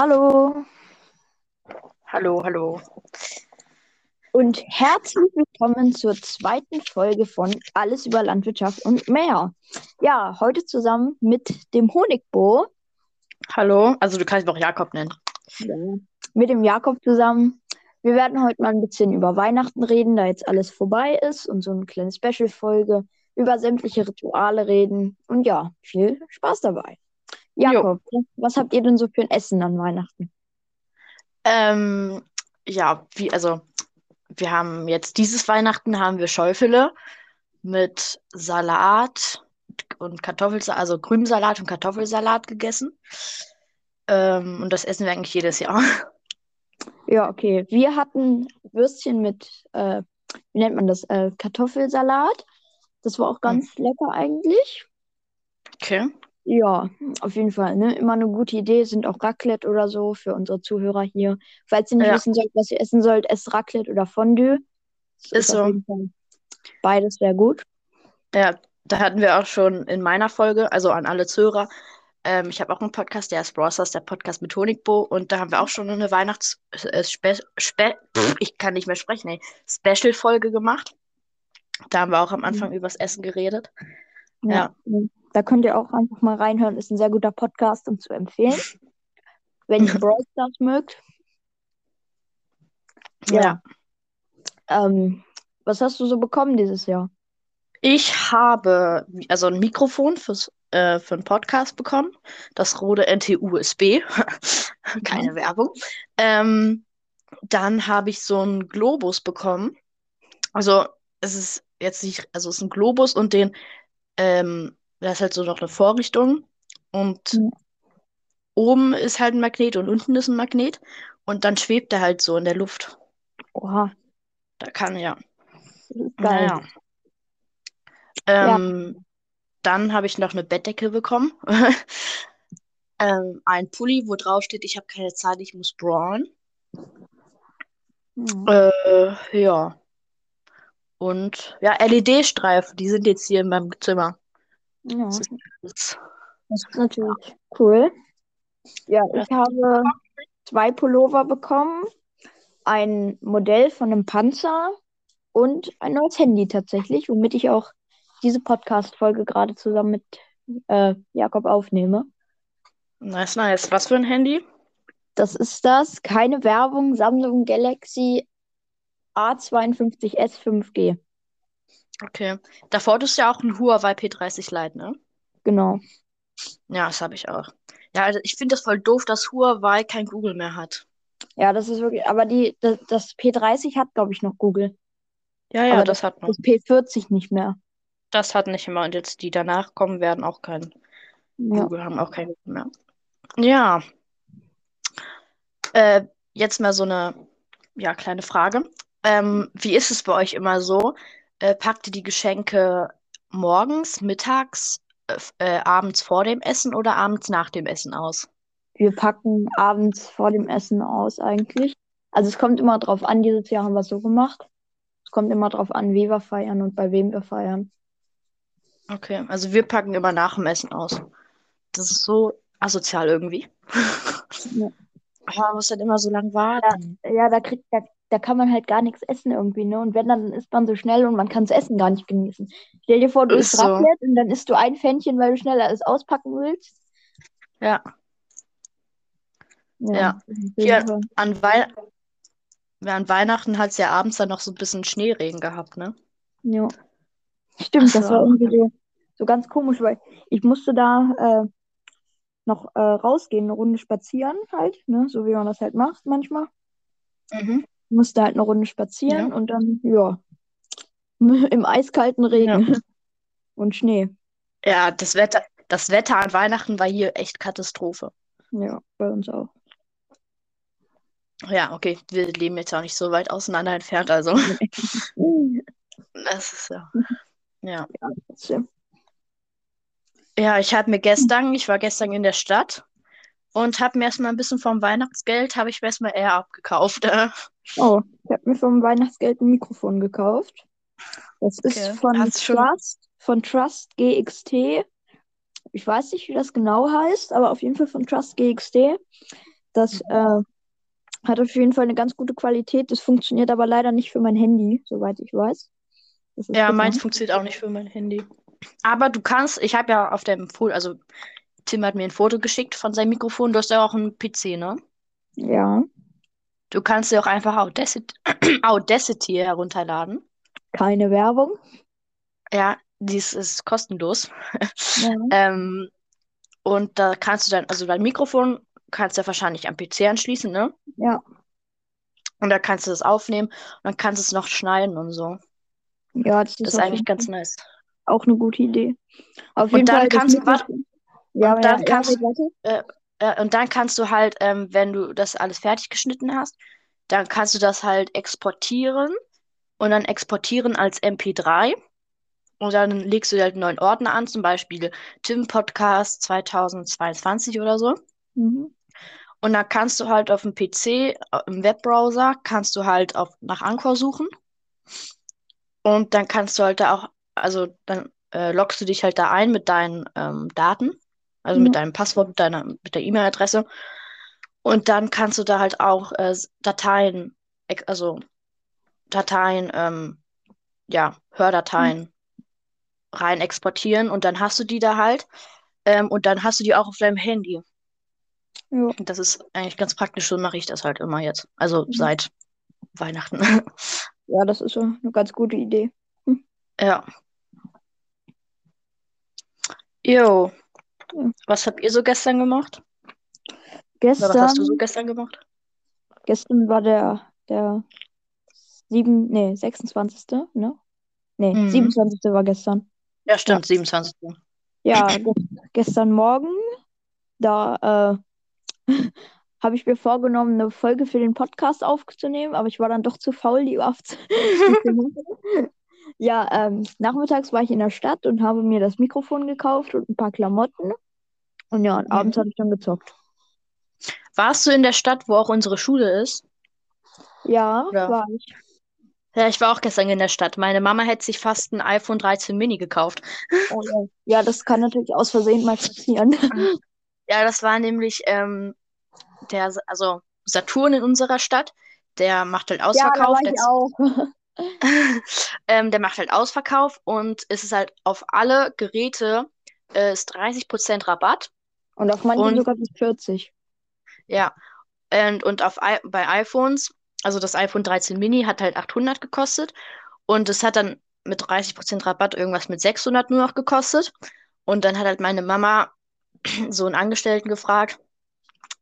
Hallo Hallo, hallo. und herzlich willkommen zur zweiten Folge von Alles über Landwirtschaft und mehr. Ja, heute zusammen mit dem Honigbo, Hallo. Also du kannst mich auch Jakob nennen. mit dem Jakob zusammen. Wir werden heute mal ein bisschen über Weihnachten reden, da jetzt alles vorbei ist und so eine kleine Special-Folge über sämtliche Rituale reden. Und ja, viel Spaß dabei. Jakob, was habt ihr denn so für ein Essen an Weihnachten? Ähm, ja, wie, also wir haben jetzt dieses Weihnachten haben wir Schäufele mit Salat und Kartoffelsalat, also grünem Salat und Kartoffelsalat gegessen. Ähm, und das essen wir eigentlich jedes Jahr. Ja, okay. Wir hatten Würstchen mit, äh, wie nennt man das? Äh, Kartoffelsalat. Das war auch ganz lecker eigentlich. Okay. Ja, auf jeden Fall, ne? Immer eine gute Idee. Sind auch Raclette oder so für unsere Zuhörer hier. Falls ihr nicht Ja. wissen sollt, was ihr essen sollt, esst Raclette oder Fondue. Das Ist so. beides sehr gut. Ja, da hatten wir auch schon in meiner Folge, also an alle Zuhörer, ähm, ich habe auch einen Podcast, der ist Brosters, der Podcast mit Honigbo, und da haben wir auch schon eine Weihnachts äh, Spe Spe Pff, ich kann nicht mehr sprechen, ey, Special-Folge gemacht. Da haben wir auch am Anfang übers Essen geredet. Ja. Da könnt ihr auch einfach mal reinhören. Ist ein sehr guter Podcast, um zu empfehlen. Wenn ihr Brawl Stars mögt. Ja. Ähm, was hast du so bekommen dieses Jahr? Ich habe also ein Mikrofon fürs, äh, für einen Podcast bekommen, das Rode NT-USB. Keine Werbung. Ähm, dann habe ich so einen Globus bekommen. Also es ist jetzt nicht, also es ist ein Globus und den, ähm, da ist halt so noch eine Vorrichtung und Mhm. oben ist halt ein Magnet und unten ist ein Magnet und dann schwebt er halt so in der Luft. Oha, Da kann ja. Naja. Ähm, Dann habe ich noch eine Bettdecke bekommen. ähm, ein Pulli, wo drauf steht, ich habe keine Zeit, ich muss brawlen. Mhm. Äh, ja. Und ja, LED-Streifen, die sind jetzt hier in meinem Zimmer. Ja, Das ist das ist natürlich cool. Ja, ich habe zwei Pullover bekommen, ein Modell von einem Panzer und ein neues Handy tatsächlich, womit ich auch diese Podcast-Folge gerade zusammen mit äh, Jakob aufnehme. Nice, nice. Was für ein Handy? Das ist das, keine Werbung, Samsung Galaxy A52s 5G. Okay. Davor hattest du ja auch ein Huawei P30 Lite, ne? Genau. Ja, das habe ich auch. Ja, also ich finde das voll doof, dass Huawei kein Google mehr hat. Ja, das ist wirklich, aber die, das, das P30 hat, glaube ich, noch Google. Ja, ja, Aber das hat noch. Das P40 nicht mehr. Das hat nicht immer. Und jetzt die danach kommen, werden auch kein Ja. Google, haben auch kein Google mehr. Ja. Äh, jetzt mal so eine ja, kleine Frage. Ähm, wie ist es bei euch immer so? Äh, packt ihr die Geschenke morgens, mittags, äh, äh, abends vor dem Essen oder abends nach dem Essen aus? Wir packen abends vor dem Essen aus eigentlich. Also es kommt immer drauf an, dieses Jahr haben wir es so gemacht. Es kommt immer drauf an, wie wir feiern und bei wem wir feiern. Okay, also wir packen immer nach dem Essen aus. Das ist so asozial irgendwie. Ja. Aber man muss dann immer so lang warten. Ja, da kriegt, da, da kann man halt gar nichts essen irgendwie, ne? Und wenn, dann isst man so schnell und man kann das Essen gar nicht genießen. Stell dir vor, du isst so. Raclette und dann isst du ein Pfännchen, weil du schneller alles auspacken willst. Ja. Ja. das auf Hier- An, Wei ja, an Weihnachten hat es ja abends dann noch so ein bisschen Schneeregen gehabt, ne? Ja. Stimmt, das so. war irgendwie so, so ganz komisch, weil ich musste da äh, noch äh, rausgehen, eine Runde spazieren halt, ne? So wie man das halt macht manchmal. Mhm. Musste halt eine Runde spazieren und dann, ja, im eiskalten Regen und Schnee. Ja, das Wetter, das Wetter an Weihnachten war hier echt Katastrophe. Ja, bei uns auch. Ja, okay, wir leben jetzt auch nicht so weit auseinander entfernt, also das ist ja. Ja. Trotzdem. Ja, ich habe mir gestern, ich war gestern in der Stadt und habe mir erstmal ein bisschen vom Weihnachtsgeld, habe ich mir erstmal eher abgekauft. Äh, Oh, ich habe mir vom Weihnachtsgeld ein Mikrofon gekauft. Das ist Okay. von Hast schon- Trust, von Trust GXT. Ich weiß nicht, wie das genau heißt, aber auf jeden Fall von Trust GXT. Das äh, hat auf jeden Fall eine ganz gute Qualität. Das funktioniert aber leider nicht für mein Handy, soweit ich weiß. Ist Ja, meins funktioniert auch nicht für mein Handy. Aber du kannst, ich habe ja auf dem Foto, also Tim hat mir ein Foto geschickt von seinem Mikrofon. Du hast ja auch einen PC, ne? Ja, Du kannst dir auch einfach Audacity, Audacity herunterladen. keine Werbung. Ja, dies ist kostenlos. Ja. Ähm, und da kannst du dann, also dein Mikrofon kannst du ja wahrscheinlich am PC anschließen, ne? Ja, Und da kannst du das aufnehmen und dann kannst du es noch schneiden und so. ja, das Das ist ist auf eigentlich ganz nice. auch eine gute Idee. Auf Und jeden dann Fall das kannst du, warte. Ja, und ja, dann ja, kannst, nee, warte. äh, und dann kannst du halt, ähm, wenn du das alles fertig geschnitten hast, dann kannst du das halt exportieren und dann exportieren als MP3. Und dann legst du halt einen neuen Ordner an, zum Beispiel Tim Podcast 2022 oder so. Mhm. Und dann kannst du halt auf dem PC, äh, im Webbrowser, kannst du halt auf, nach Anchor suchen. Und dann kannst du halt da auch, also dann äh, loggst du dich halt da ein mit deinen ähm, Daten, also mit Ja. deinem Passwort, mit deiner, mit der E-Mail-Adresse. Und dann kannst du da halt auch äh, Dateien, also Dateien, ähm, ja, Hördateien rein exportieren und dann hast du die da halt. Ähm, und dann hast du die auch auf deinem Handy. Ja. Das ist eigentlich ganz praktisch, so mache ich das halt immer jetzt. Also Mhm. seit Weihnachten. ja, das ist so eine ganz gute Idee. Ja. Jo. Was habt ihr so gestern gemacht? Oder was hast du so Gestern, gestern gemacht? gestern war der, der sieben, nee, 26. Ne? Nee, Mhm. 27. war gestern. Ja, stimmt, 27. Ja, ge gestern Morgen, da äh, habe ich mir vorgenommen, eine Folge für den Podcast aufzunehmen, aber ich war dann doch zu faul, die aufzunehmen. Ja, ähm, nachmittags war ich in der Stadt und habe mir das Mikrofon gekauft und ein paar Klamotten. Und ja, und abends habe ich dann gezockt. Warst du in der Stadt, wo auch unsere Schule ist? Ja, Oder? war ich. Ja, ich war auch gestern in der Stadt. Meine Mama hätte sich fast ein iPhone 13 Mini gekauft. Oh, ja. ja, das kann natürlich aus Versehen mal passieren. Ja, das war nämlich ähm, der, also Saturn in unserer Stadt. Der macht halt Ja, da Ausverkauf. war ich auch. ähm, der macht halt Ausverkauf und es ist halt auf alle Geräte äh, ist 30% Rabatt. Und auf manche Und- sogar bis 40. Ja. Und, und auf, bei iPhones, also das iPhone 13 Mini hat halt 800 gekostet und es hat dann mit 30% Rabatt irgendwas mit 600 nur noch gekostet. Und dann hat halt meine Mama so einen Angestellten gefragt,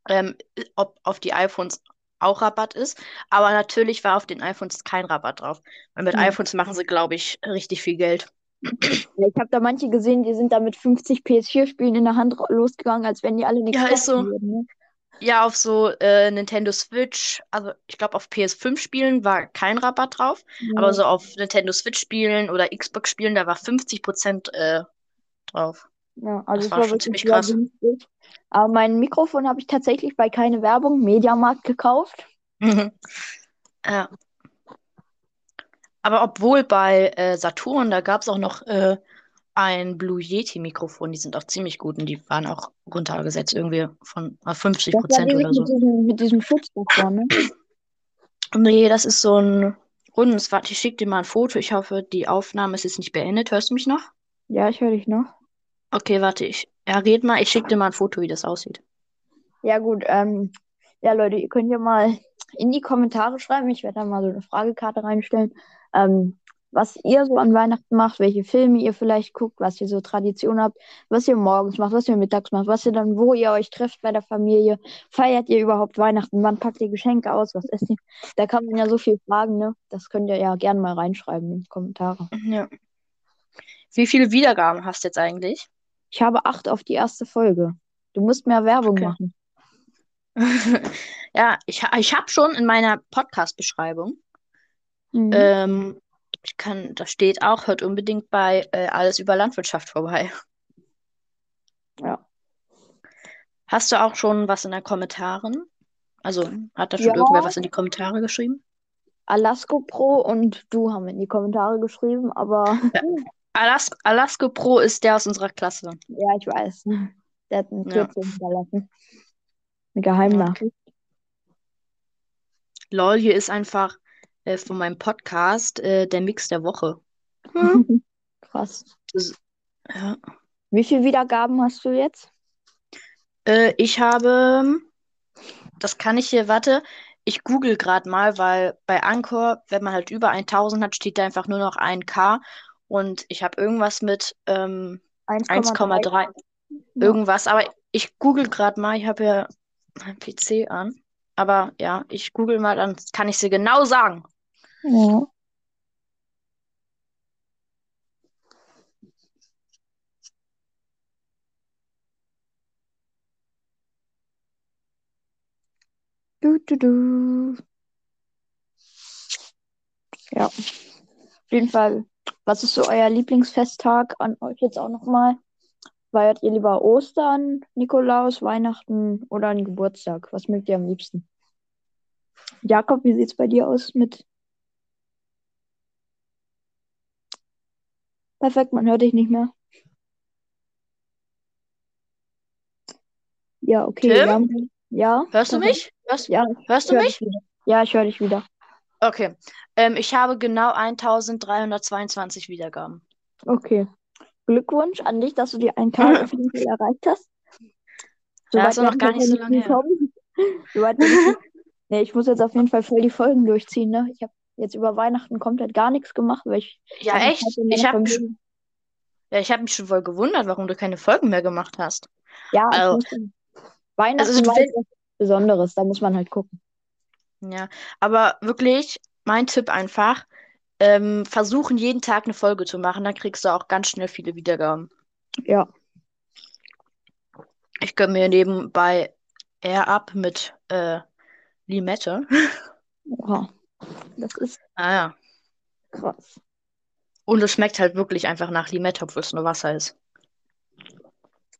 ähm, ob auf die iPhones auch Rabatt ist. Aber natürlich war auf den iPhones kein Rabatt drauf. Weil mit Hm. iPhones machen sie, glaube ich, richtig viel Geld. Ich habe da manche gesehen, die sind da mit 50 PS4-Spielen in der Hand losgegangen, als wenn die alle nichts Ja, ist so. würden. Ne? Ja, auf so äh, Nintendo Switch, also ich glaube auf PS5-Spielen war kein Rabatt drauf. Aber Ja. so auf Nintendo Switch-Spielen oder Xbox-Spielen, da war 50% äh, drauf. Ja, also Das war war schon wirklich ziemlich krass. günstig. Aber mein Mikrofon habe ich tatsächlich bei keine Werbung, Mediamarkt gekauft. Ja. Aber obwohl bei äh, Saturn, da gab es auch noch äh, ein Blue Yeti-Mikrofon, die sind auch ziemlich gut und die waren auch runtergesetzt, irgendwie von äh, 50 Das Prozent oder so. mit diesem, mit diesem Schutz davor, ne? Nee, das ist so ein rundes. Warte, ich schicke dir mal ein Foto. Ich hoffe, die Aufnahme ist jetzt nicht beendet. Hörst du mich noch? Ja, ich höre dich noch. Okay, warte, ich. Ja, red mal. Ich schicke dir mal ein Foto, wie das aussieht. Ja, gut. Ähm, ja, Leute, ihr könnt ja mal in die Kommentare schreiben. Ich werde da mal so eine Fragekarte reinstellen, ähm, was ihr so an Weihnachten macht, welche Filme ihr vielleicht guckt, was ihr so Tradition habt, was ihr morgens macht, was ihr mittags macht, was ihr dann, wo ihr euch trefft bei der Familie. Feiert ihr überhaupt Weihnachten? Wann packt ihr Geschenke aus? Was esst ihr? Da kann man ja so viel fragen, ne? Das könnt ihr ja gerne mal reinschreiben in die Kommentare. Ja. Wie viele Wiedergaben hast du jetzt eigentlich? Ich habe acht auf die erste Folge. Du musst mehr Werbung Okay. machen. Ja, ich, ich habe schon in meiner Podcast-Beschreibung, Mhm. ähm, ich kann, da steht auch, hört unbedingt bei äh, Alles über Landwirtschaft vorbei. Ja. Hast du auch schon was in den Kommentaren? Also, hat da schon Ja. irgendwer was in die Kommentare geschrieben? Alasco Pro und du haben in die Kommentare geschrieben, aber Alas Alaska Pro ist der aus unserer Klasse. ja, ich weiß. Der hat ein Ja. Kürzel hinterlassen. Eine Geheimnachricht. Lol, hier ist einfach äh, von meinem Podcast äh, der Mix der Woche. Hm? Krass. Das, ja. Wie viele Wiedergaben hast du jetzt? Äh, ich habe, das kann ich hier, warte, ich google gerade mal, weil bei Anchor, wenn man halt über 1000 hat, steht da einfach nur noch 1K und ich habe irgendwas mit ähm, 1,3 irgendwas, aber ich google gerade mal, ich habe ja mein PC an, aber ja, ich google mal, dann kann ich sie genau sagen. Ja. Du, du, du. Ja. Auf jeden Fall. Was ist so euer Lieblingsfesttag an euch jetzt auch nochmal? Feiert ihr lieber Ostern, Nikolaus, Weihnachten oder einen Geburtstag? Was mögt ihr am liebsten? Jakob, wie sieht es bei dir aus mit? Perfekt, man hört dich nicht mehr. Ja, okay. Tim? Ja. Hörst du mich? Hörst, ja, hörst du mich? Ja, ich höre dich wieder. Okay. Ähm, ich habe genau 1322 Wiedergaben. Okay. Glückwunsch an dich, dass du die 1000 auf jeden Fall erreicht hast. So ja, ist noch gar nicht so lange her. Ich, nee, ich muss jetzt auf jeden Fall voll die Folgen durchziehen. Ne? Ich habe jetzt über Weihnachten komplett gar nichts gemacht, weil ich. Ja, echt? Ich habe mich, ja, ich hab mich schon voll gewundert, warum du keine Folgen mehr gemacht hast. Ja, also, Weihnachten also, wenn... was Besonderes, da muss man halt gucken. Ja, aber wirklich, mein Tipp einfach, ähm, versuchen jeden Tag eine Folge zu machen, dann kriegst du auch ganz schnell viele Wiedergaben. Ja. Ich gönne mir nebenbei Air Up mit äh, Limette. Oha. Das ist. Ah ja. Krass. Und es schmeckt halt wirklich einfach nach Limette, obwohl es nur Wasser ist.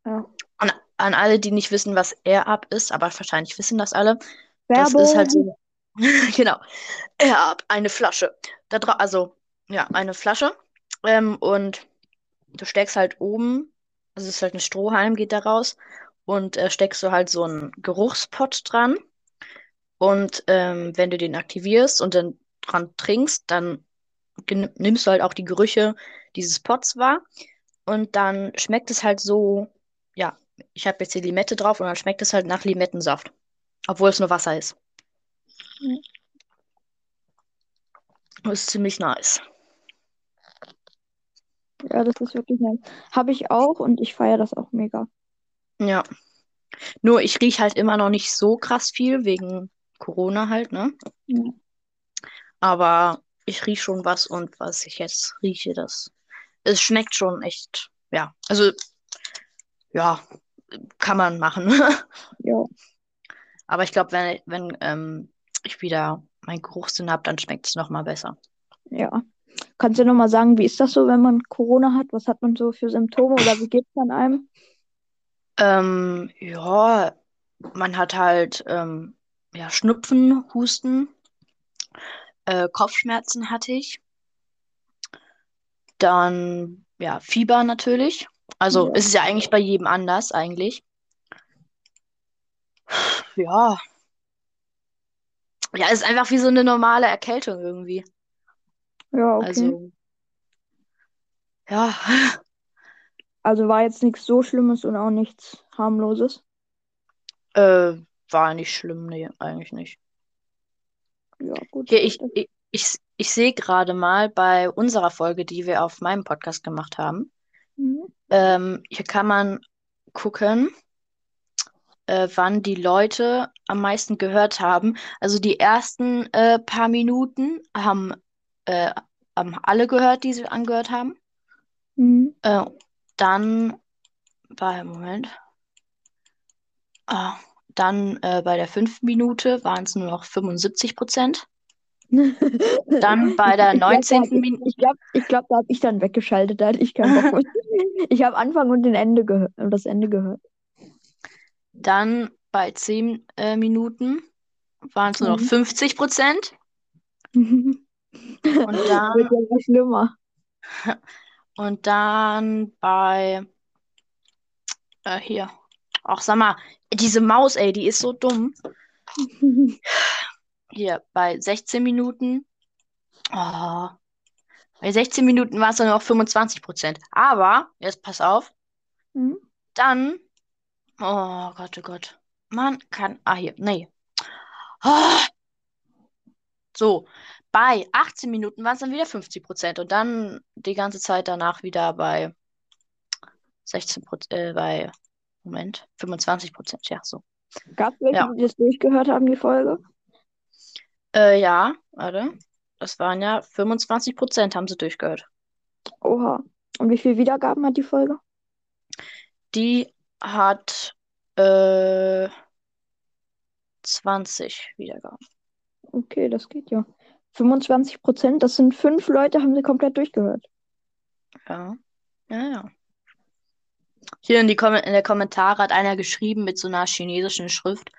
Ja. Und an alle, die nicht wissen, was Air Up ist, aber wahrscheinlich wissen das alle. Werbung. Das ist halt so. genau. Air Up, eine Flasche. Da also, ja, eine Flasche. Ähm, und du steckst halt oben, also es ist halt ein Strohhalm, geht da raus. Und äh, steckst du halt so einen Geruchspot dran. Und ähm, wenn du den aktivierst und dann dran trinkst, dann nimmst du halt auch die Gerüche dieses Pots wahr. Und dann schmeckt es halt so, ja, ich habe jetzt die Limette drauf und dann schmeckt es halt nach Limettensaft. Obwohl es nur Wasser ist. Das ist ziemlich nice. Ja, das ist wirklich nice. Habe ich auch und ich feiere das auch mega. Ja. Nur ich rieche halt immer noch nicht so krass viel wegen Corona halt, ne? Ja. Aber ich rieche schon was und was ich jetzt rieche, das. Es schmeckt schon echt. Ja. Also, ja, kann man machen. ja. Aber ich glaube, wenn, wenn ähm, ich wieder meinen Geruchssinn habe, dann schmeckt es nochmal besser. Ja. Kannst du nochmal sagen, wie ist das so, wenn man Corona hat? Was hat man so für Symptome oder wie geht es an einem? Ähm, ja, man hat halt ähm, ja, Schnupfen, Husten, äh, Kopfschmerzen hatte ich. Dann, ja, Fieber natürlich. Also, ja. ist es ja eigentlich bei jedem anders, eigentlich. Ja, ja, ist einfach wie so eine normale Erkältung irgendwie. Ja, okay. Also, ja. Also war jetzt nichts so Schlimmes und auch nichts harmloses. Äh, war nicht schlimm, nee, eigentlich nicht. Ja, gut. Hier, ich, ich, ich, ich sehe gerade mal bei unserer Folge, die wir auf meinem Podcast gemacht haben. Mhm. Ähm, hier kann man gucken, äh, wann die Leute am meisten gehört haben. Also die ersten äh, paar Minuten haben, äh, haben alle gehört, die sie angehört haben. Mhm. Äh, dann bei, Moment. Ah, dann äh, bei der fünften Minute waren es nur noch 75 Prozent. dann bei der 19. Minute. Ich glaube, ich glaub, da habe ich dann weggeschaltet, da hatte ich keinen Bock Ich habe Anfang und den Ende gehört und das Ende gehört. Dann bei 10 äh, Minuten waren es nur noch 50 mhm. Prozent. Und dann. Wird ja schlimmer. Und dann bei. Äh, hier. Ach, sag mal, diese Maus, ey, die ist so dumm. hier bei 16 Minuten. Oh, bei 16 Minuten war es dann noch 25 Prozent. Aber, jetzt pass auf, Mhm. dann. Oh Gott, oh Gott. Man kann. Ah, hier. Nee. Ah. So. Bei 18 Minuten waren es dann wieder 50 Prozent. Und dann die ganze Zeit danach wieder bei 16 Prozent. Äh, bei. Moment. 25 Prozent. Ja, so. Gab es welche, Ja. die das durchgehört haben, die Folge? Äh, ja, warte. Das waren ja 25 Prozent, haben sie durchgehört. Oha. Und wie viele Wiedergaben hat die Folge? Die hat äh, 20 Wiedergaben. Okay, das geht ja. 25 Prozent, das sind fünf Leute, haben sie komplett durchgehört. Ja. Ja, ja. Hier in, die Kom in der Kommentare hat einer geschrieben mit so einer chinesischen Schrift.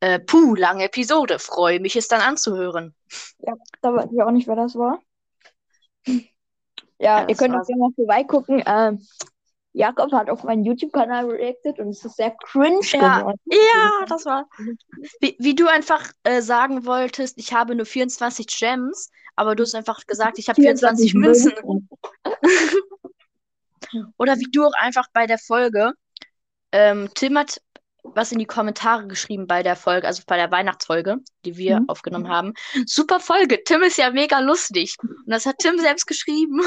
Äh, puh, lange Episode. Freue mich, es dann anzuhören. Ja, da weiß ich auch nicht, wer das war. Ja, Ja, ihr könnt auch gerne mal vorbeigucken. Ähm, Jakob hat auf meinen YouTube-Kanal reacted und es ist sehr cringe Ja, geworden. ja, das war. Wie, wie du einfach äh, sagen wolltest, ich habe nur 24 Gems, aber du hast einfach gesagt, ich habe 24 Münzen. Oder wie du auch einfach bei der Folge, ähm, Tim hat was in die Kommentare geschrieben bei der Folge, also bei der Weihnachtsfolge, die wir Mhm. aufgenommen haben. Super Folge, Tim ist ja mega lustig. Und das hat Tim selbst geschrieben.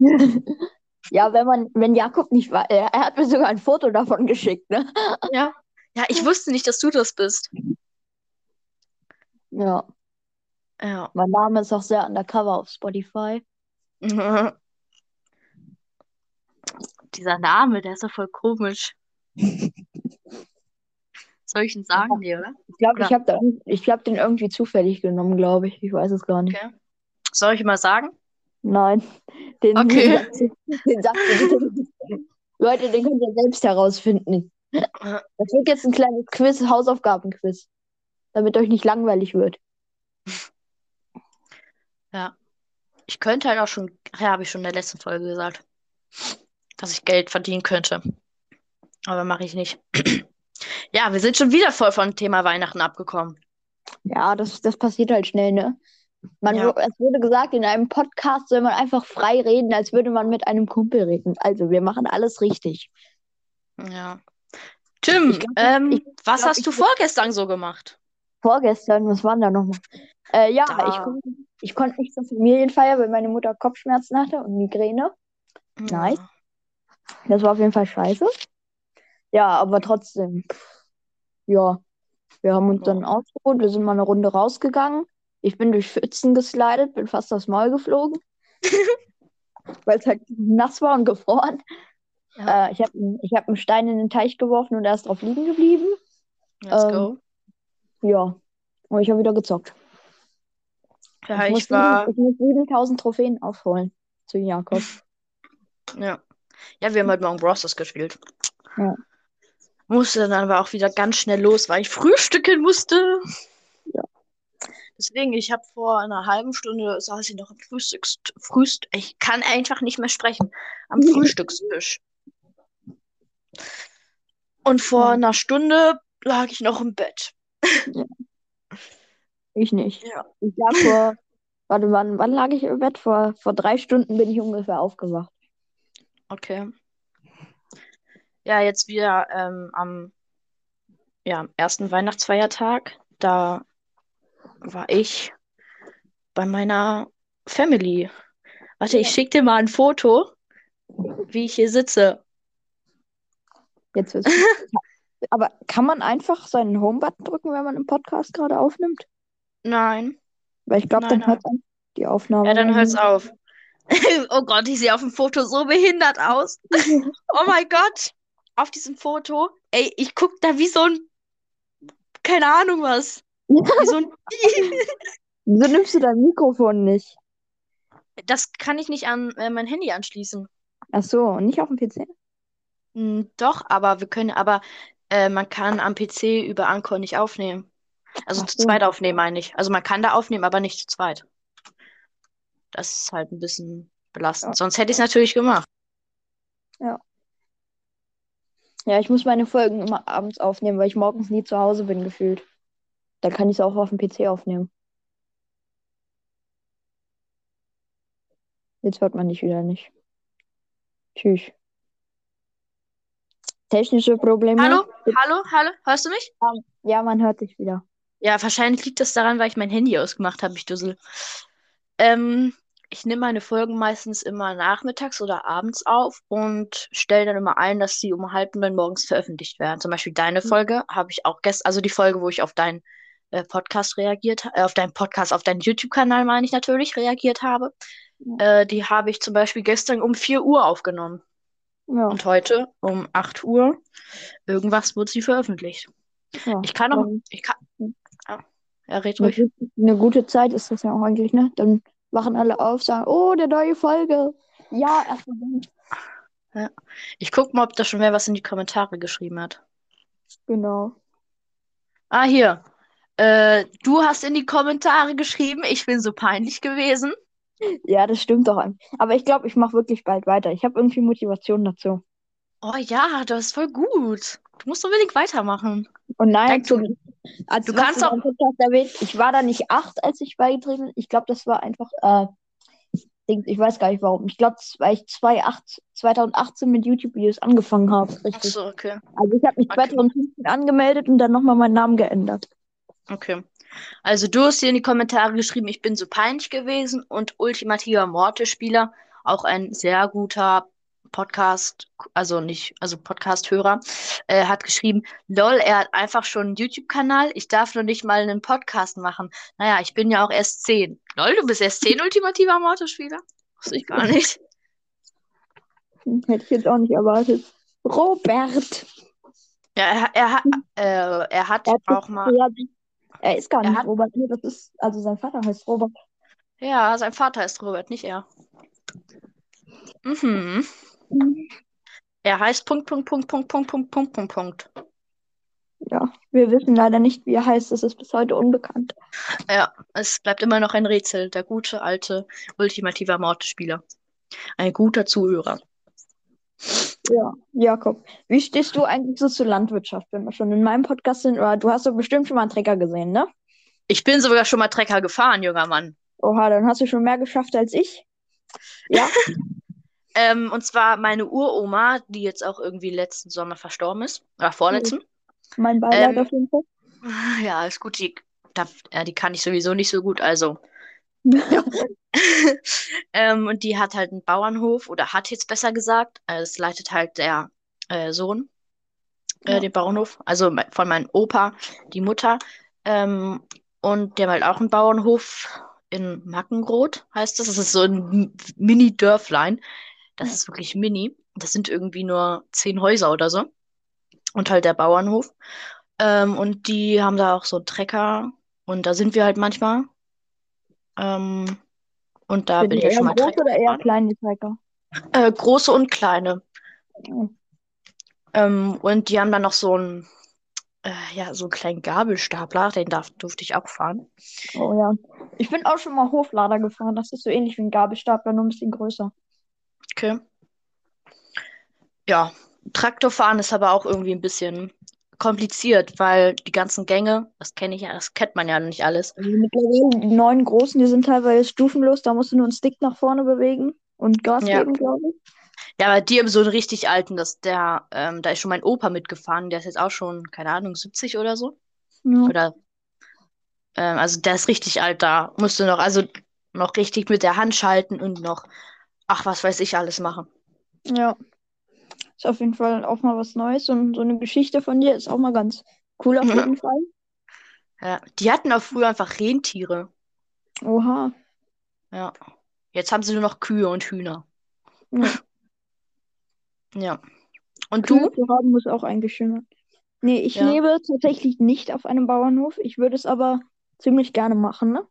Ja, wenn man, wenn Jakob nicht war, er, er hat mir sogar ein Foto davon geschickt, ne? Ja. Ja, ich wusste nicht, dass du das bist. Ja, Ja. mein Name ist auch sehr undercover auf Spotify. Dieser Name, der ist doch voll komisch. Soll ich ihn sagen? Nee, oder? Ich glaube, ich habe hab den irgendwie zufällig genommen, glaube ich. Ich weiß es gar nicht. Okay. Soll ich mal sagen? Nein, den, Okay. den, bitte. Leute, den könnt ihr selbst herausfinden. Das wird jetzt ein kleines Quiz, Hausaufgabenquiz, damit euch nicht langweilig wird. Ich könnte halt auch schon, ja, habe ich schon in der letzten Folge gesagt, dass ich Geld verdienen könnte. Aber mache ich nicht. Ja, wir sind schon wieder voll vom Thema Weihnachten abgekommen. Ja, das, das passiert halt schnell, ne? Man, Ja. Es wurde gesagt, in einem Podcast soll man einfach frei reden, als würde man mit einem Kumpel reden. Also, wir machen alles richtig. Ja. Tim, glaub, ähm, ich was glaub, hast du vorgestern so gemacht? Vorgestern, was war denn da nochmal? Äh, ja, Da. ich, kon ich konnte nicht zur Familienfeier, weil meine Mutter Kopfschmerzen hatte und Migräne. Nice. Ja. Das war auf jeden Fall scheiße. Ja, aber trotzdem, pff, ja, wir haben uns dann ausgeruht, wir sind mal eine Runde rausgegangen. Ich bin durch Pfützen geslidet, bin fast aufs Maul geflogen, weil es halt nass war und gefroren. Ja. Äh, ich habe ich hab einen Stein in den Teich geworfen und er ist drauf liegen geblieben. Let's ähm, go. Ja, und ich habe wieder gezockt. Ja, ich, muss ich war, sieben- ich muss 7000 Trophäen aufholen zu Jakob. ja. Ja, wir haben heute Morgen Bros. gespielt. Ja. Musste dann aber auch wieder ganz schnell los, weil ich frühstücken musste. Ja. Deswegen, ich habe vor einer halben Stunde saß ich noch am Frühstücks Frühst ich kann einfach nicht mehr sprechen. Am Frühstückstisch. Und vor Ja. einer Stunde lag ich noch im Bett. Ich nicht. Ja. Ich lag vor, warte, wann, wann lag ich im Bett? Vor, vor drei Stunden bin ich ungefähr aufgewacht. Okay. Ja, jetzt wieder ähm, am ja, am ersten Weihnachtsfeiertag. Da war ich bei meiner Family. Warte, ich schicke dir mal ein Foto, wie ich hier sitze. Jetzt wird's. Aber kann man einfach seinen Home-Button drücken, wenn man im Podcast gerade aufnimmt? Nein. Weil ich glaube, dann hört die Aufnahme. Ja, dann hört's nicht. auf. Oh Gott, ich sehe auf dem Foto so behindert aus. Oh mein Gott. Auf diesem Foto. Ey, ich guck da wie so ein. Keine Ahnung was. Wie so ein. Wieso nimmst du dein Mikrofon nicht? Das kann ich nicht an äh, mein Handy anschließen. Ach so, nicht auf dem PC? Hm, doch, aber wir können, aber äh, man kann am PC über Anchor nicht aufnehmen. Also Ach zu so. zweit aufnehmen, meine ich. Also man kann da aufnehmen, aber nicht zu zweit. Das ist halt ein bisschen belastend. Ja. Sonst hätte ich es natürlich gemacht. Ja, ich muss meine Folgen immer abends aufnehmen, weil ich morgens nie zu Hause bin, gefühlt. Dann kann ich es auch auf dem PC aufnehmen. Jetzt hört man dich wieder nicht. Tschüss. Technische Probleme. Hallo, hallo, hallo, hörst du mich? Um, ja, man hört dich wieder. Ja, wahrscheinlich liegt das daran, weil ich mein Handy ausgemacht habe, ich Dussel. Ähm, ich nehme meine Folgen meistens immer nachmittags oder abends auf und stelle dann immer ein, dass sie um halb neun morgens veröffentlicht werden. Zum Beispiel deine hm. Folge habe ich auch gestern, also die Folge, wo ich auf deinen äh, Podcast reagiert, äh, auf deinen Podcast, auf deinen YouTube-Kanal meine ich natürlich, reagiert habe. Äh, die habe ich zum Beispiel gestern um 4 Uhr aufgenommen. Ja. Und heute um 8 Uhr irgendwas wurde sie veröffentlicht. ja. Ich kann Ähm, ich kann, ja, ja red eine, ruhig. gute- eine gute Zeit ist das ja auch eigentlich, ne? Dann wachen alle auf, sagen, oh, der neue Folge. Ja, erstmal dann. Ich guck mal, ob da schon wer was in die Kommentare geschrieben hat. Genau. Ah, hier. Äh, du hast in die Kommentare geschrieben, ich bin so peinlich gewesen. Ja, das stimmt doch. Aber ich glaube, ich mache wirklich bald weiter. Ich habe irgendwie Motivation dazu. Oh ja, das ist voll gut. Du musst unbedingt weitermachen. Und nein, Denk zum, als du kannst du auch- erwähnt, ich war da nicht acht, als ich beigetreten bin. Ich glaube, das war einfach, äh, ich weiß gar nicht warum. Ich glaube, weil ich 2008 2018 mit YouTube-Videos angefangen habe. Ach so, okay. Also ich habe mich Okay. 2015 angemeldet und dann nochmal meinen Namen geändert. Okay. Also du hast hier in die Kommentare geschrieben, ich bin so peinlich gewesen und ultimativer Morte-Spieler, auch ein sehr guter Podcast, also nicht, also Podcast-Hörer, äh, hat geschrieben, lol, er hat einfach schon einen YouTube-Kanal, ich darf noch nicht mal einen Podcast machen. Naja, ich bin ja auch erst 10. Lol, du bist erst 10 ultimativer Morte-Spieler? Wusste ich gar nicht. Hätte ich jetzt auch nicht erwartet. Robert! Ja, er, er, hat- äh, er hat Er, hat auch mal, er ist gar Er nicht hat- Robert. Nee, das ist, also sein Vater heißt Robert. ja, sein Vater ist Robert, nicht er. Mhm. Er heißt Punkt, Punkt, Punkt, Punkt, Punkt, Punkt, Punkt, Punkt, Punkt. Ja, wir wissen leider nicht, wie er heißt. Das ist bis heute unbekannt. Ja, es bleibt immer noch ein Rätsel. Der gute, alte, ultimativer Morte-Spieler. Ein guter Zuhörer. Ja, Jakob, wie stehst du eigentlich so zur Landwirtschaft, wenn wir schon in meinem Podcast sind? Oder du hast doch bestimmt schon mal einen Trecker gesehen, ne? Ich bin sogar schon mal Trecker gefahren, junger Mann. Oha, dann hast du schon mehr geschafft als ich. Ja, Ähm, und zwar meine Uroma, die jetzt auch irgendwie letzten Sommer verstorben ist. Oder vorletzten. mein Beileid Ähm, auf jeden Fall. Ja, ist gut. Die, die kann ich sowieso nicht so gut, also. ähm, und die hat halt einen Bauernhof, oder hat jetzt besser gesagt. äh, Es leitet halt der äh, Sohn äh, Ja. den Bauernhof. Also von meinem Opa, die Mutter. Ähm, und die haben halt auch einen Bauernhof in Mackenroth, heißt das. Das ist so ein Mini-Dörflein. Das Ja. ist wirklich mini. Das sind irgendwie nur zehn Häuser oder so. Und halt der Bauernhof. Ähm, und die haben da auch so einen Trecker. Und da sind wir halt manchmal. Ähm, und da bin die ich eher schon mal groß oder eher gefahren. klein, die Trecker? Äh, große und kleine. Oh. Ähm, und die haben dann noch so einen, äh, ja, so einen kleinen Gabelstapler, den darf, durfte ich auch fahren. Oh ja. Ich bin auch schon mal Hoflader gefahren. Das ist so ähnlich wie ein Gabelstapler, nur ein bisschen größer. Okay. Ja, Traktorfahren ist aber auch irgendwie ein bisschen kompliziert, weil die ganzen Gänge, das kenne ich ja, das kennt man ja nicht alles. Also mittlerweile, die neuen großen, die sind teilweise stufenlos. Da musst du nur einen Stick nach vorne bewegen und Gas Ja. geben, glaube ich. Ja, aber die haben so einen richtig alten, das, der, ähm, da ist schon mein Opa mitgefahren, der ist jetzt auch schon, keine Ahnung, 70 oder so. Ja. Oder, ähm, also der ist richtig alt, da musst du noch, also noch richtig mit der Hand schalten und noch, ach, was weiß ich alles machen. Ja. Ist auf jeden Fall auch mal was Neues. Und so eine Geschichte von dir ist auch mal ganz cool auf jeden Fall. Ja, die hatten auch früher einfach Rentiere. Oha. Ja. Jetzt haben sie nur noch Kühe und Hühner. Ja. Ja. Und Kühe du? zu haben muss auch eigentlich schön. Nee, ich Ja. lebe tatsächlich nicht auf einem Bauernhof. Ich würde es aber ziemlich gerne machen, ne?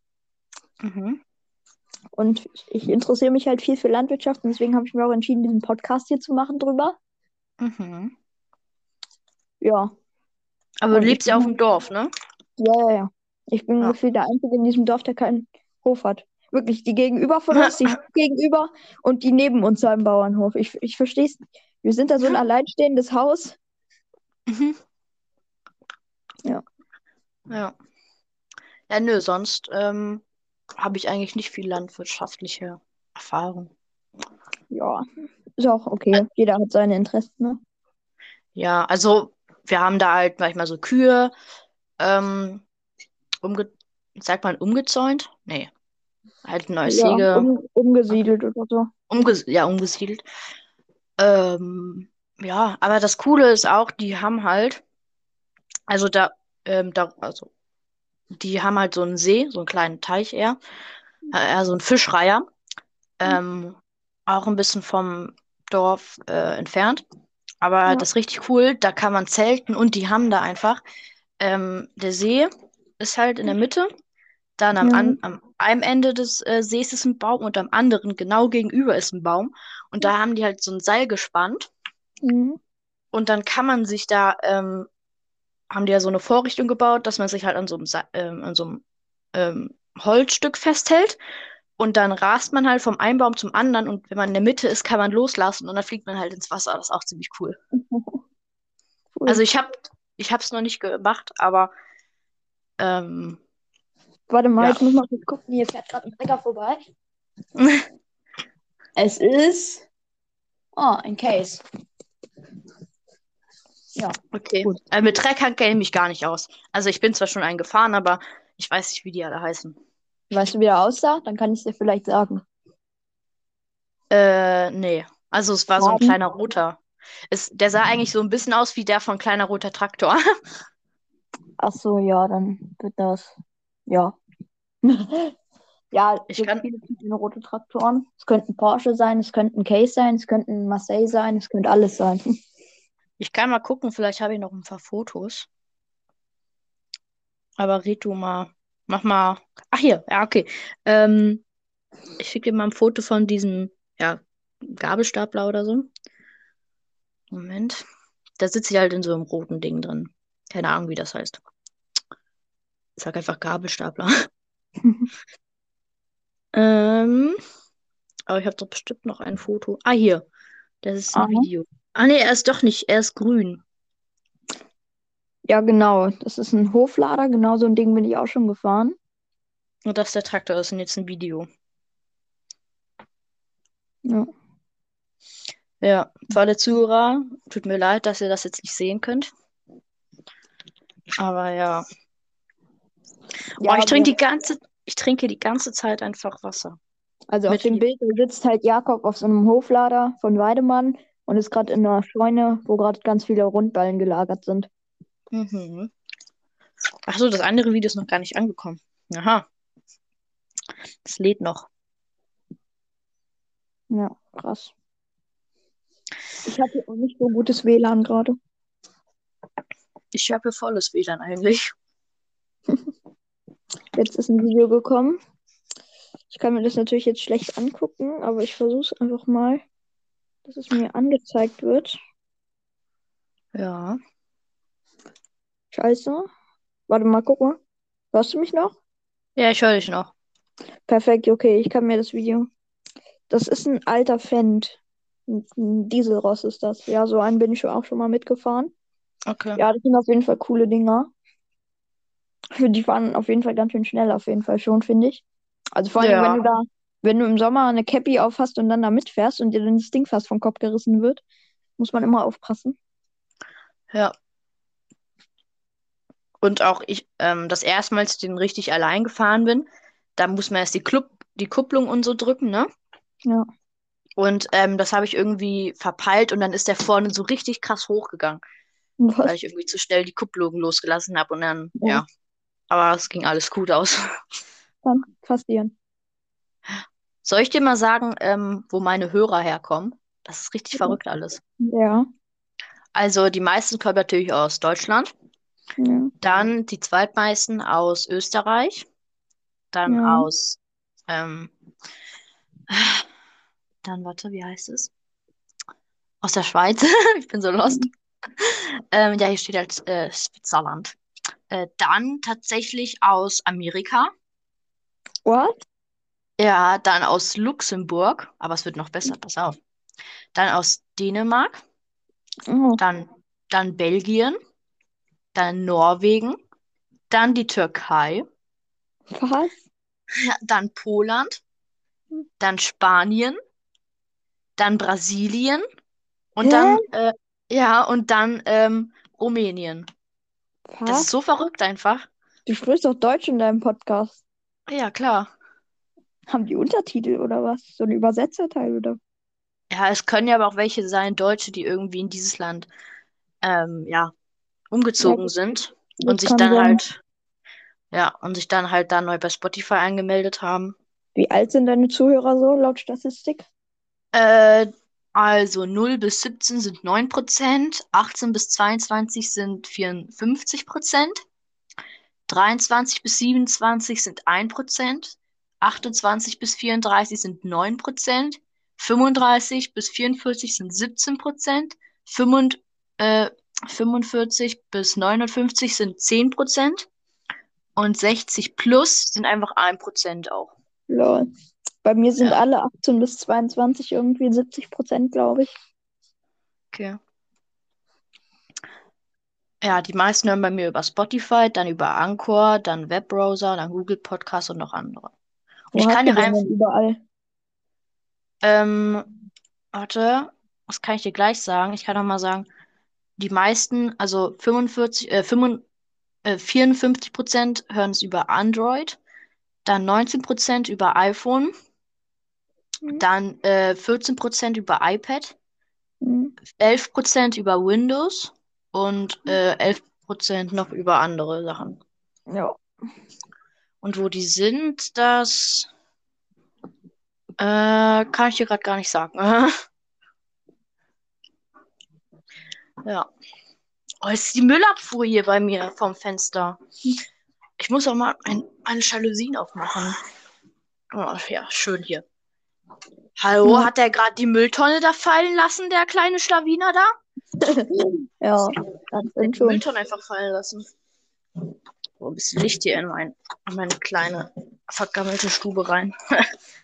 Mhm. Und ich, ich interessiere mich halt viel für Landwirtschaft und deswegen habe ich mir auch entschieden, diesen Podcast hier zu machen drüber. Mhm. Ja. Aber Und du lebst ja auf dem Dorf, ne? Ja, ja, ja. Ich bin Ja. gefühlt der Einzige in diesem Dorf, der keinen Hof hat. Wirklich, die gegenüber von uns, die gegenüber und die neben uns haben Bauernhof. Ich, ich verstehe es nicht. Wir sind da so ein alleinstehendes Haus. Mhm. Ja. Ja. Ja, nö, sonst ähm, habe ich eigentlich nicht viel landwirtschaftliche Erfahrung. Ja, ist auch okay. Jeder hat seine Interessen, ne? Ja, also wir haben da halt manchmal so Kühe, ähm, umge sagt man umgezäunt? Nee. Halt ein neues Ja, Gehege. um, umgesiedelt oder so. Umges ja, umgesiedelt. Ähm, ja, aber das Coole ist auch, die haben halt, also da, ähm, da, also, die haben halt so einen See, so einen kleinen Teich eher, äh, so einen Fischreiher, ähm, auch ein bisschen vom Dorf äh, entfernt. Aber Ja. das ist richtig cool, da kann man zelten und die haben da einfach, ähm, der See ist halt in der Mitte, dann am, Ja. an, am einem Ende des äh, Sees ist ein Baum und am anderen genau gegenüber ist ein Baum. Und da haben die halt so ein Seil gespannt. Mhm. Und dann kann man sich da, ähm, haben die ja so eine Vorrichtung gebaut, dass man sich halt an so einem, ähm, an so einem ähm, Holzstück festhält. Und dann rast man halt vom einen Baum zum anderen. Und wenn man in der Mitte ist, kann man loslassen und dann fliegt man halt ins Wasser. Das ist auch ziemlich cool. Cool. Also ich habe ich hab's noch nicht gemacht, aber ähm, Warte mal, ja. jetzt muss man kurz gucken. Hier fährt gerade ein Trecker vorbei. Es ist. Oh, ein Case. Ja, Okay. Gut. Äh, mit Treckern kenne ich mich gar nicht aus. Also ich bin zwar schon einen gefahren, aber ich weiß nicht, wie die alle heißen. Weißt du, wie er aussah? Dann kann ich es dir vielleicht sagen. Äh, nee. Also es war so ein kleiner roter. Es, der sah eigentlich so ein bisschen aus wie der von kleiner roter Traktor. Ach so, ja, dann wird das. Ja. Ja, Ich kann- viele verschiedene rote Traktoren. Es könnten Porsche sein, es könnten Case sein, es könnten Marseille sein, es könnte alles sein. Ich kann mal gucken, vielleicht habe ich noch ein paar Fotos. Aber red du mal. Mach mal. Ach hier, ja, okay. Ähm, ich schicke dir mal ein Foto von diesem, ja, Gabelstapler oder so. Moment. Da sitzt sie halt in so einem roten Ding drin. Keine Ahnung, wie das heißt. Ich sag einfach Gabelstapler. Ähm, aber ich habe doch bestimmt noch ein Foto. Ah, hier. Das ist ein Aha. Video. Ah, nee, er ist doch nicht. Er ist grün. Ja, genau. Das ist ein Hoflader. Genau so ein Ding bin ich auch schon gefahren. Und das ist der Traktor. Ist jetzt ein Video. Ja. Ja, für alle Zuhörer, tut mir leid, dass ihr das jetzt nicht sehen könnt. Aber ja. Ja, oh, ich trinke die ganze, ich trinke die ganze Zeit einfach Wasser. Also auf mit dem viel- Bild sitzt halt Jakob auf so einem Hoflader von Weidemann und ist gerade in einer Scheune, wo gerade ganz viele Rundballen gelagert sind. Mhm. Ach so, das andere Video ist noch gar nicht angekommen. Aha. Das lädt noch. Ja, krass. Ich hatte auch nicht so gutes WLAN gerade. Ich habe hier volles WLAN eigentlich. Jetzt ist ein Video gekommen. Ich kann mir das natürlich jetzt schlecht angucken, aber ich versuche es einfach mal, dass es mir angezeigt wird. Ja. Scheiße. Warte mal, guck mal. Hörst du mich noch? Ja, ich höre dich noch. Perfekt, okay, ich kann mir das Video. Das ist ein alter Fendt. Ein Dieselross ist das. Ja, so einen bin ich auch schon mal mitgefahren. Okay. Ja, das sind auf jeden Fall coole Dinger. Die fahren auf jeden Fall ganz schön schnell, auf jeden Fall schon, finde ich. Also vor allem, Ja. wenn du da, wenn du im Sommer eine Cappy auf hast und dann da mitfährst und dir dann das Ding fast vom Kopf gerissen wird, muss man immer aufpassen. Ja. Und auch ich, ähm, das erste Mal, als ich den richtig allein gefahren bin, da muss man erst die, Club, die Kupplung und so drücken, ne? Ja. Und ähm, das habe ich irgendwie verpeilt und dann ist der vorne so richtig krass hochgegangen, Und weil was? ich irgendwie zu schnell die Kupplung losgelassen habe und dann, Ja. ja. Aber es ging alles gut aus. kann passieren. Soll ich dir mal sagen, ähm, wo meine Hörer herkommen? Das ist richtig Ja. verrückt alles. Ja. Also die meisten kommen natürlich aus Deutschland, Ja. dann die zweitmeisten aus Österreich, dann Ja. aus, ähm, dann warte, wie heißt es? Aus der Schweiz. Ich bin so lost. Ähm, ja, hier steht halt äh, Switzerland. Äh, dann tatsächlich aus Amerika. What? Ja, dann aus Luxemburg, aber es wird noch besser, pass auf. Dann aus Dänemark, Oh, dann, dann Belgien, dann Norwegen, dann die Türkei, was? dann Poland, dann Spanien, dann Brasilien und Hä? dann, äh, ja, und dann ähm, Rumänien. Das Was? ist so verrückt einfach. Du sprichst doch Deutsch in deinem Podcast. Ja, klar. Haben die Untertitel oder was? So ein Übersetzerteil oder? Ja, es können ja aber auch welche sein, Deutsche, die irgendwie in dieses Land ähm, ja, umgezogen das- sind und sich dann sein. halt, ja, und sich dann halt da neu bei Spotify angemeldet haben. Wie alt sind deine Zuhörer so laut Statistik? Äh, also 0 bis 17 sind 9%, 18 bis 22 sind 54%, 23 bis 27 sind 1%, 28 bis 34 sind 9%, 35 bis 44 sind 17%, 45, äh, 45 bis 59 sind 10% und 60 plus sind einfach 1% auch. Lol. Bei mir sind Ja. alle 18 bis 22 irgendwie 70 Prozent, glaube ich. Okay. Ja, die meisten hören bei mir über Spotify, dann über Anchor, dann Webbrowser, dann Google Podcast und noch andere. Wo Ich kann denn einfach, überall? ähm, warte, was kann ich dir gleich sagen? Ich kann auch mal sagen, die meisten, also 45, äh, 55, äh, 54 Prozent hören es über Android, dann 19 Prozent über iPhone, Hm. dann äh, 14 Prozent über iPad, Hm. 11 Prozent über Windows und äh, 11 Prozent noch über andere Sachen. Ja. Und wo die sind, das äh, kann ich dir gerade gar nicht sagen. Ja. Oh, ist die Müllabfuhr hier bei mir vom Fenster. Ich muss auch mal ein, meine Jalousien aufmachen. Oh, ja, schön hier. Hallo, Ja. hat der gerade die Mülltonne da fallen lassen, der kleine Schlawiner da? Ja, hat stimmt die. Mülltonne einfach fallen lassen. So ein bisschen Licht hier in, mein, in meine kleine vergammelte Stube rein.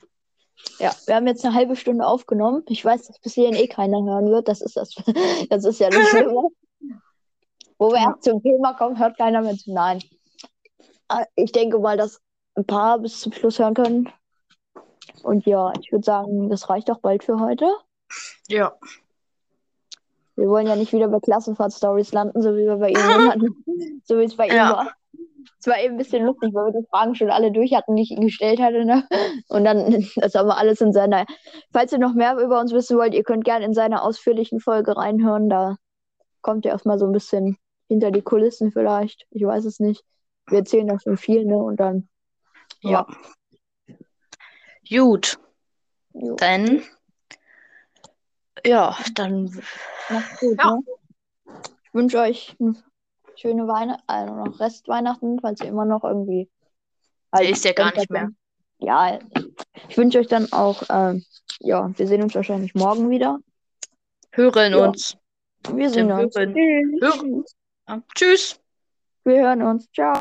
Ja, wir haben jetzt eine halbe Stunde aufgenommen. Ich weiß, dass bis hierhin eh keiner hören wird. Das ist das, das ist ja das Schlimme. Wo wir erst zum Thema kommen, hört keiner mehr zu. Nein. Äh, Ich denke mal, dass ein paar bis zum Schluss hören können. Und ja, ich würde sagen, das reicht auch bald für heute. Ja. Wir wollen ja nicht wieder bei Klassenfahrt-Stories landen, so wie wir bei ihm. So wie es bei ihm Ja. war. Es war eben ein bisschen lustig, weil wir die Fragen schon alle durch hatten, die ich ihm gestellt hatte. Ne? Und dann, das haben wir alles in seiner. Falls ihr noch mehr über uns wissen wollt, ihr könnt gerne in seiner ausführlichen Folge reinhören. Da kommt ihr erstmal so ein bisschen hinter die Kulissen vielleicht. Ich weiß es nicht. Wir erzählen da schon viel, ne? Und dann. Ja. Gut, Jo, dann. Ja, dann. macht's gut, Ja. ne? Ich wünsche euch eine schöne Weihnachten, also noch Restweihnachten, falls ihr immer noch irgendwie. Der ist ja gar nicht mehr. dann- Ja, ich wünsche euch dann auch, ähm, ja, wir sehen uns wahrscheinlich morgen wieder. Hören Ja. uns. Wir sehen uns. Hören. Hören. Ja. Tschüss. Wir hören uns. Ciao.